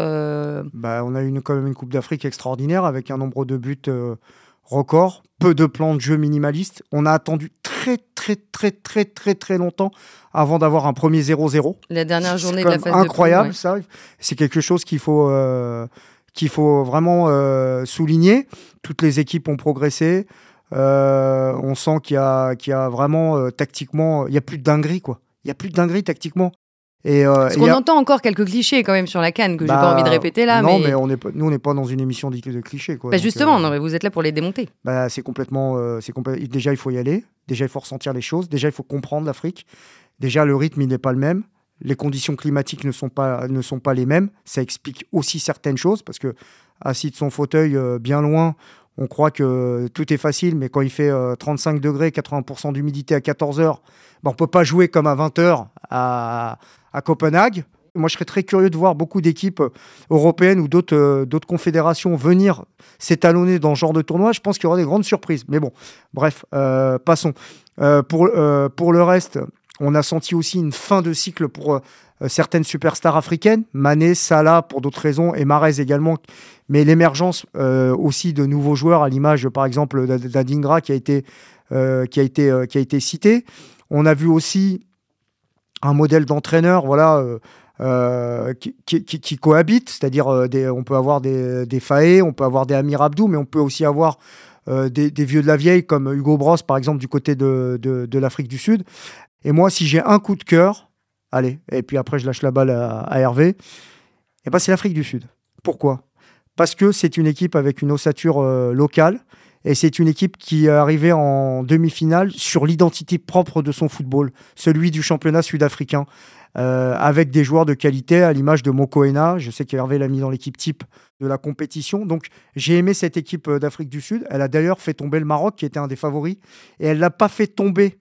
bah, On a eu une, quand même une Coupe d'Afrique extraordinaire avec un nombre de buts record, peu de plans de jeu minimalistes. On a attendu très, très, très, très, très, très longtemps avant d'avoir un premier 0-0. La dernière journée de la phase incroyable, ça. C'est quelque chose qu'il faut, euh, qu'il faut vraiment euh, souligner. Toutes les équipes ont progressé. Euh, on sent qu'il y a, qu'il y a vraiment tactiquement, il y a plus de dinguerie quoi. Il y a plus de dinguerie tactiquement. Et, euh, Parce qu'on entend encore quelques clichés quand même sur la canne que j'ai pas bah, envie de répéter là. Non, mais, on est, nous on n'est pas dans une émission de, de clichés. Quoi, bah justement, euh, non, mais vous êtes là pour les démonter. Bah, c'est complètement, euh, c'est Déjà, il faut y aller. Déjà, il faut ressentir les choses. Déjà, il faut comprendre l'Afrique. Déjà, le rythme, il n'est pas le même. Les conditions climatiques ne sont pas, ne sont pas les mêmes. Ça explique aussi certaines choses parce que assis de son fauteuil euh, bien loin, on croit que tout est facile, mais quand il fait 35 degrés, 80% d'humidité à 14 heures, bah, on peut pas jouer comme à 20 heures à à Copenhague. Moi, je serais très curieux de voir beaucoup d'équipes euh, européennes ou d'autres euh, d'autres confédérations venir s'étalonner dans ce genre de tournoi. Je pense qu'il y aura des grandes surprises. Mais bon, bref, euh, passons. pour, pour le reste, on a senti aussi une fin de cycle pour certaines superstars africaines, Mané, Salah pour d'autres raisons, et Marez également, mais l'émergence aussi de nouveaux joueurs, à l'image par exemple d'Adingra qui a été, qui qui a été cité. On a vu aussi un modèle d'entraîneur voilà, euh, euh, qui, cohabite, c'est-à-dire euh, on peut avoir des, des on peut avoir des Amir Abdou, mais on peut aussi avoir des, vieux de la vieille comme Hugo Bros, par exemple, du côté de, l'Afrique du Sud. Et moi, si j'ai un coup de cœur, allez, et puis après je lâche la balle à, à Hervé, et eh ben c'est l'Afrique du Sud. Pourquoi? Parce que c'est une équipe avec une ossature locale Et c'est une équipe qui est arrivée en demi-finale sur l'identité propre de son football, celui du championnat sud-africain, euh, avec des joueurs de qualité à l'image de Mokoena. Je sais qu'Hervé l'a mis dans l'équipe type de la compétition. Donc j'ai aimé cette équipe euh, d'Afrique du Sud. Elle a d'ailleurs fait tomber le Maroc, qui était un des favoris. Et elle l'a pas fait tomber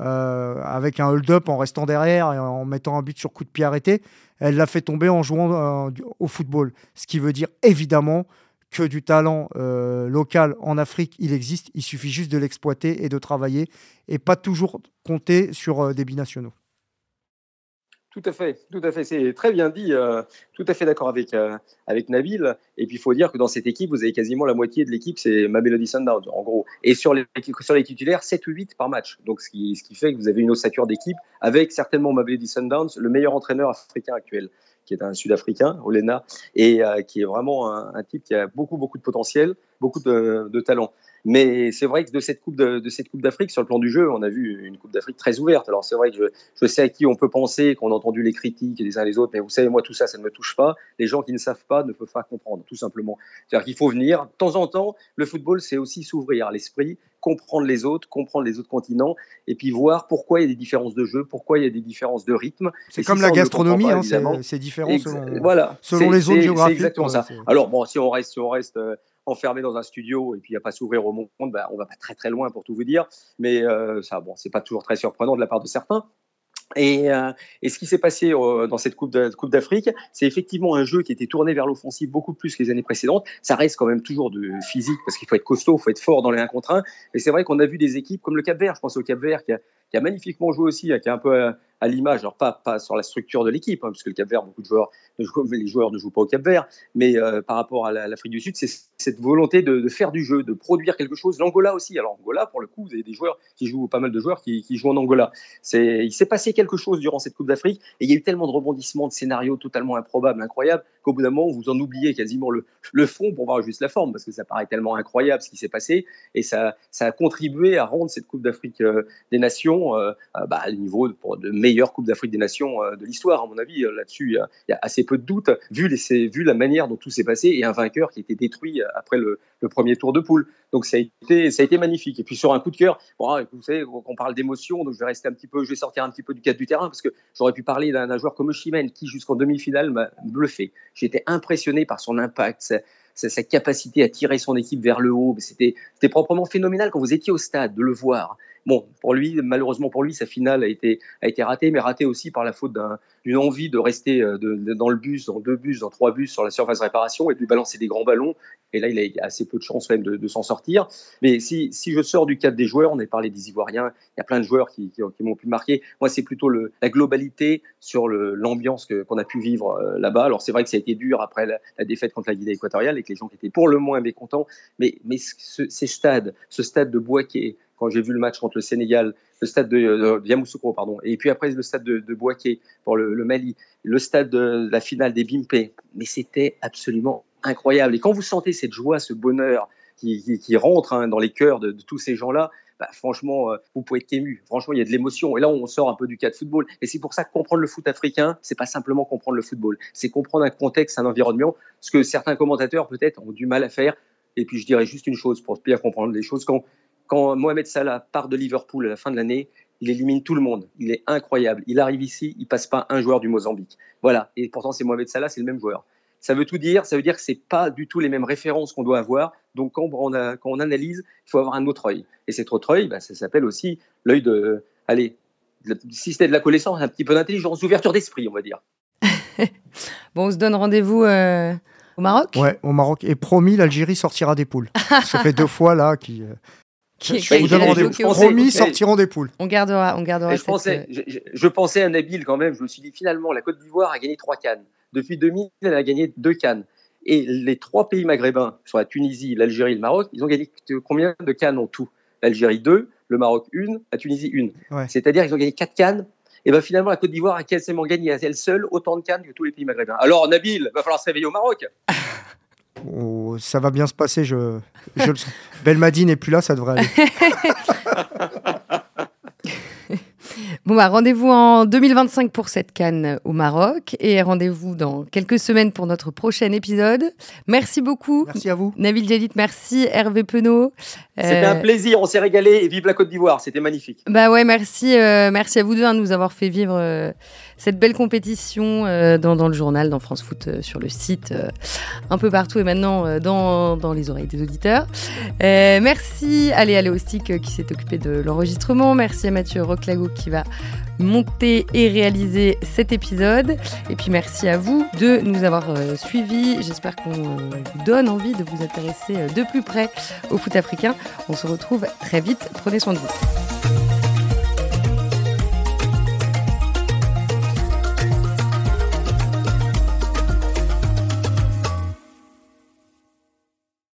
euh, avec un hold-up en restant derrière et en mettant un but sur coup de pied arrêté. Elle l'a fait tomber en jouant au football. Ce qui veut dire évidemment que du talent euh, local en Afrique, il existe. Il suffit juste de l'exploiter et de travailler et pas toujours compter sur euh, des binationaux. Tout à fait, tout à fait. C'est très bien dit. Euh, tout à fait d'accord avec, avec Nabil. Et puis, il faut dire que dans cette équipe, vous avez quasiment la moitié de l'équipe, c'est Mamelody Sundowns, en gros. Et sur les, sur les titulaires, 7 ou 8 par match. Donc, ce qui, ce qui fait que vous avez une ossature d'équipe avec certainement Mamelody Sundowns, le meilleur entraîneur africain actuel qui est un Sud-Africain, Olena, et euh, qui est vraiment un, type qui a beaucoup, beaucoup de potentiel, beaucoup de, talent. Mais c'est vrai que de cette Coupe de, cette Coupe d'Afrique, sur le plan du jeu, on a vu une Coupe d'Afrique très ouverte. Alors c'est vrai que je, je, sais à qui on peut penser, qu'on a entendu les critiques les uns les autres, mais vous savez, moi tout ça, ça ne me touche pas. Les gens qui ne savent pas ne peuvent pas comprendre, tout simplement. C'est-à-dire qu'il faut venir, de temps en temps, le football, c'est aussi s'ouvrir l'esprit comprendre les autres, comprendre les autres continents, et puis voir pourquoi il y a des différences de jeu, pourquoi il y a des différences de rythme. C'est comme la gastronomie, hein, c'est différent selon, voilà, selon les zones géographiques. C'est exactement ça. Alors bon, si on reste, si on reste euh, enfermé dans un studio et puis a pas s'ouvrir au monde, bah, on va pas très très loin pour tout vous dire. Mais euh, ça, bon, c'est pas toujours très surprenant de la part de certains. Euh, et, ce qui s'est passé euh, dans cette Coupe d'Afrique, c'est effectivement un jeu qui était tourné vers l'offensive beaucoup plus que les années précédentes. Ça reste quand même toujours de physique parce qu'il faut être costaud, il faut être fort dans les 1 contre 1. Mais c'est vrai qu'on a vu des équipes comme le Cap Vert, je pense au Cap Vert qui a, a magnifiquement joué aussi, qui est un peu à l'image, alors pas, pas sur la structure de l'équipe, hein, parce que le Cap Vert, beaucoup de joueurs, les joueurs ne jouent pas au Cap Vert, mais euh, par rapport à l'Afrique du Sud, c'est cette volonté de, faire du jeu, de produire quelque chose. L'Angola aussi, alors Angola, pour le coup, vous avez des joueurs qui jouent, pas mal de joueurs qui, jouent en Angola. Il s'est passé quelque chose durant cette Coupe d'Afrique, et il y a eu tellement de rebondissements, de scénarios totalement improbables, incroyables, qu'au bout d'un moment, vous en oubliez quasiment le, le, fond pour voir juste la forme, parce que ça paraît tellement incroyable ce qui s'est passé, et ça, ça a contribué à rendre cette Coupe d'Afrique euh, des Nations euh, bah, à niveau de, de Coupe d'Afrique des Nations euh, de l'histoire, à mon avis. Euh, là-dessus, il y, a assez peu de doutes, vu, la manière dont tout s'est passé et un vainqueur qui a été détruit après le, premier tour de poule. Donc ça a été, magnifique. Et puis sur un coup de cœur, bon, vous savez, on parle d'émotion, donc je vais rester un petit peu, je vais sortir un petit peu du cadre du terrain parce que j'aurais pu parler d'un joueur comme Oshimen qui jusqu'en demi-finale m'a bluffé. J'étais impressionné par son impact, sa, capacité à tirer son équipe vers le haut. C'était proprement phénoménal quand vous étiez au stade de le voir. Bon, pour lui, malheureusement pour lui, sa finale a été, a été ratée, mais ratée aussi par la faute d'une envie de rester euh, dans le bus, dans deux bus, dans trois bus sur la surface réparation et de lui balancer des grands ballons. Et là, il a assez peu de chance même de, s'en sortir. Mais si, si, je sors du cadre des joueurs, on a parlé des Ivoiriens, il y a plein de joueurs qui, qui, m'ont pu marquer. Moi, c'est plutôt la globalité sur l'ambiance qu'on a pu vivre euh, là-bas. Alors, c'est vrai que ça a été dur après la, défaite contre la Guinée équatoriale et que les gens qui étaient pour le moins mécontents. Mais, mais ce, ces stades, ce stade de Boaké, quand j'ai vu le match contre le Sénégal, le stade de, euh, pardon, et puis après le stade de, de Boaké pour le, Mali, le stade de la finale des Bimpe, mais c'était absolument incroyable. Et quand vous sentez cette joie, ce bonheur qui, rentre hein, dans les cœurs de, tous ces gens-là, bah, franchement, euh, vous pouvez être ému. Franchement, il y a de l'émotion. Et là, on sort un peu du cas de football. Et c'est pour ça que comprendre le foot africain, c'est pas simplement comprendre le football. C'est comprendre un contexte, un environnement, ce que certains commentateurs peut-être ont du mal à faire. Et puis, je dirais juste une chose pour bien comprendre les choses. Quand quand Mohamed Salah part de Liverpool à la fin de l'année, il élimine tout le monde. Il est incroyable. Il arrive ici, il passe pas un joueur du Mozambique. Voilà. Et pourtant, c'est Mohamed Salah, c'est le même joueur. Ça veut tout dire. Ça veut dire que c'est pas du tout les mêmes références qu'on doit avoir. Donc, quand on, quand on, analyse, il faut avoir un autre œil. Et cet autre œil, bah, ça s'appelle aussi l'œil de, allez, si c'était de la connaissance, un petit peu d'intelligence, d'ouverture d'esprit, on va dire. bon, on se donne rendez-vous. Euh, au Maroc? Ouais, au Maroc. Et promis, l'Algérie sortira des poules. ça fait deux fois là qui. Euh, je vous rendez-vous. Promis, sortiront des poules. On gardera, on gardera. Je, pensais, euh, je, pensais à Nabil quand même. Je me suis dit finalement, la Côte d'Ivoire a gagné trois cannes. Depuis 2000, elle a gagné deux cannes. Et les trois pays maghrébins, soit la Tunisie, l'Algérie et le Maroc, ils ont gagné combien de cannes en tout? L'Algérie 2, le Maroc 1, la Tunisie 1. C'est-à-dire qu'ils ont gagné quatre cannes. Et bien finalement, la Côte d'Ivoire a quasiment gagné à elle seule autant de cannes que tous les pays maghrébins. Alors Nabil, va falloir se réveiller au Maroc. Oh, ça va bien se passer, je, je le. Belmadi n'est plus là, ça devrait aller. Bon, bah, rendez-vous en 2025 pour cette canne au Maroc et rendez-vous dans quelques semaines pour notre prochain épisode. Merci beaucoup. Merci à vous. Nabil Jalit, merci. Hervé Penaud. C'était un plaisir, on s'est régalé et vive la Côte d'Ivoire, c'était magnifique. Bah ouais, merci, merci à vous deux hein, de nous avoir fait vivre cette belle compétition dans, dans, le journal, dans France Foot, sur le site, un peu partout et maintenant dans, dans les oreilles des auditeurs. merci à Léa Léostic qui s'est occupée de l'enregistrement. Merci à Mathieu Roclago qui va monter et réaliser cet épisode. Et puis merci à vous de nous avoir euh, suivis. J'espère qu'on euh, vous donne envie de vous intéresser euh, de plus près au foot africain. On se retrouve très vite. Prenez soin de vous.